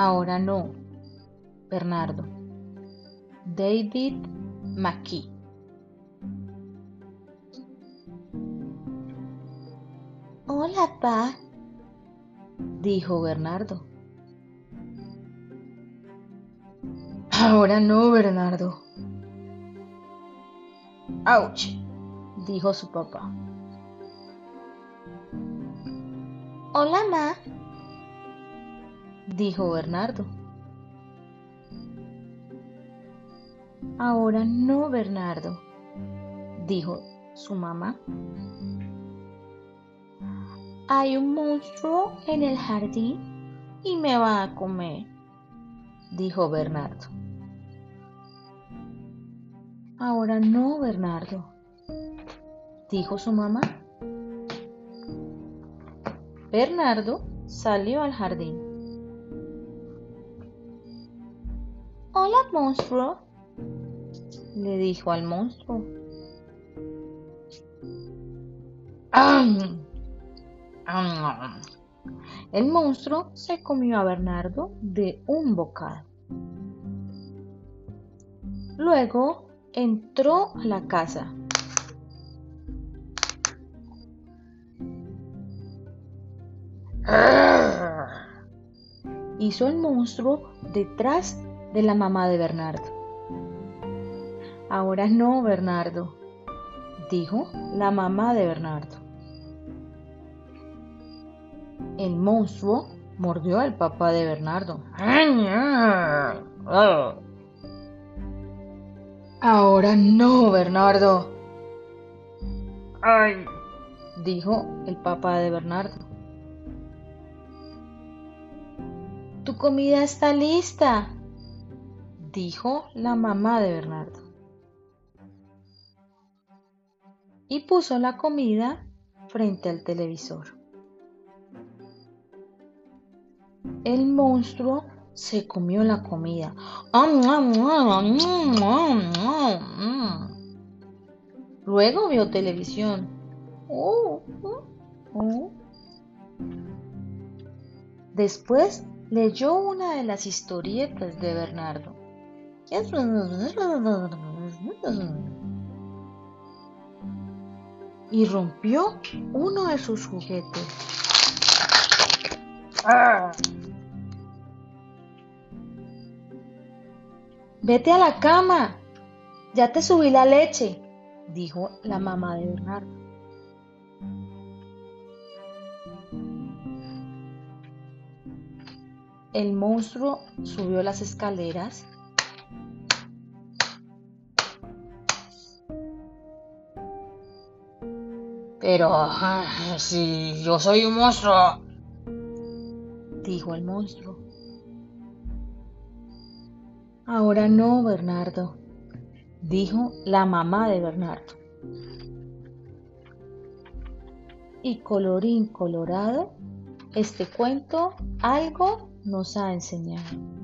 Ahora no, Bernardo. David McKee. Hola, pa, dijo Bernardo. Ahora no, Bernardo. ¡Auch! dijo su papá. Hola, ma, dijo Bernardo. Ahora no, Bernardo, dijo su mamá. Hay un monstruo en el jardín y me va a comer, dijo Bernardo. Ahora no, Bernardo, dijo su mamá. Bernardo salió al jardín. Hola, monstruo, le dijo al monstruo. El monstruo se comió a Bernardo de un bocado. Luego entró a la casa. Hizo el monstruo detrás de la mamá de Bernardo. Ahora no, Bernardo, dijo la mamá de Bernardo. El monstruo mordió al papá de Bernardo. Ahora no, Bernardo. Ay, dijo el papá de Bernardo. Tu comida está lista, dijo la mamá de Bernardo. Y puso la comida frente al televisor. El monstruo se comió la comida. Luego vio televisión. Después leyó una de las historietas de Bernardo. Y rompió uno de sus juguetes. Vete a la cama. Ya te subí la leche, dijo la mamá de Bernardo. El monstruo subió las escaleras. Pero si yo soy un monstruo, dijo el monstruo. Ahora no, Bernardo, dijo la mamá de Bernardo. Y colorín colorado, este cuento algo nos ha enseñado.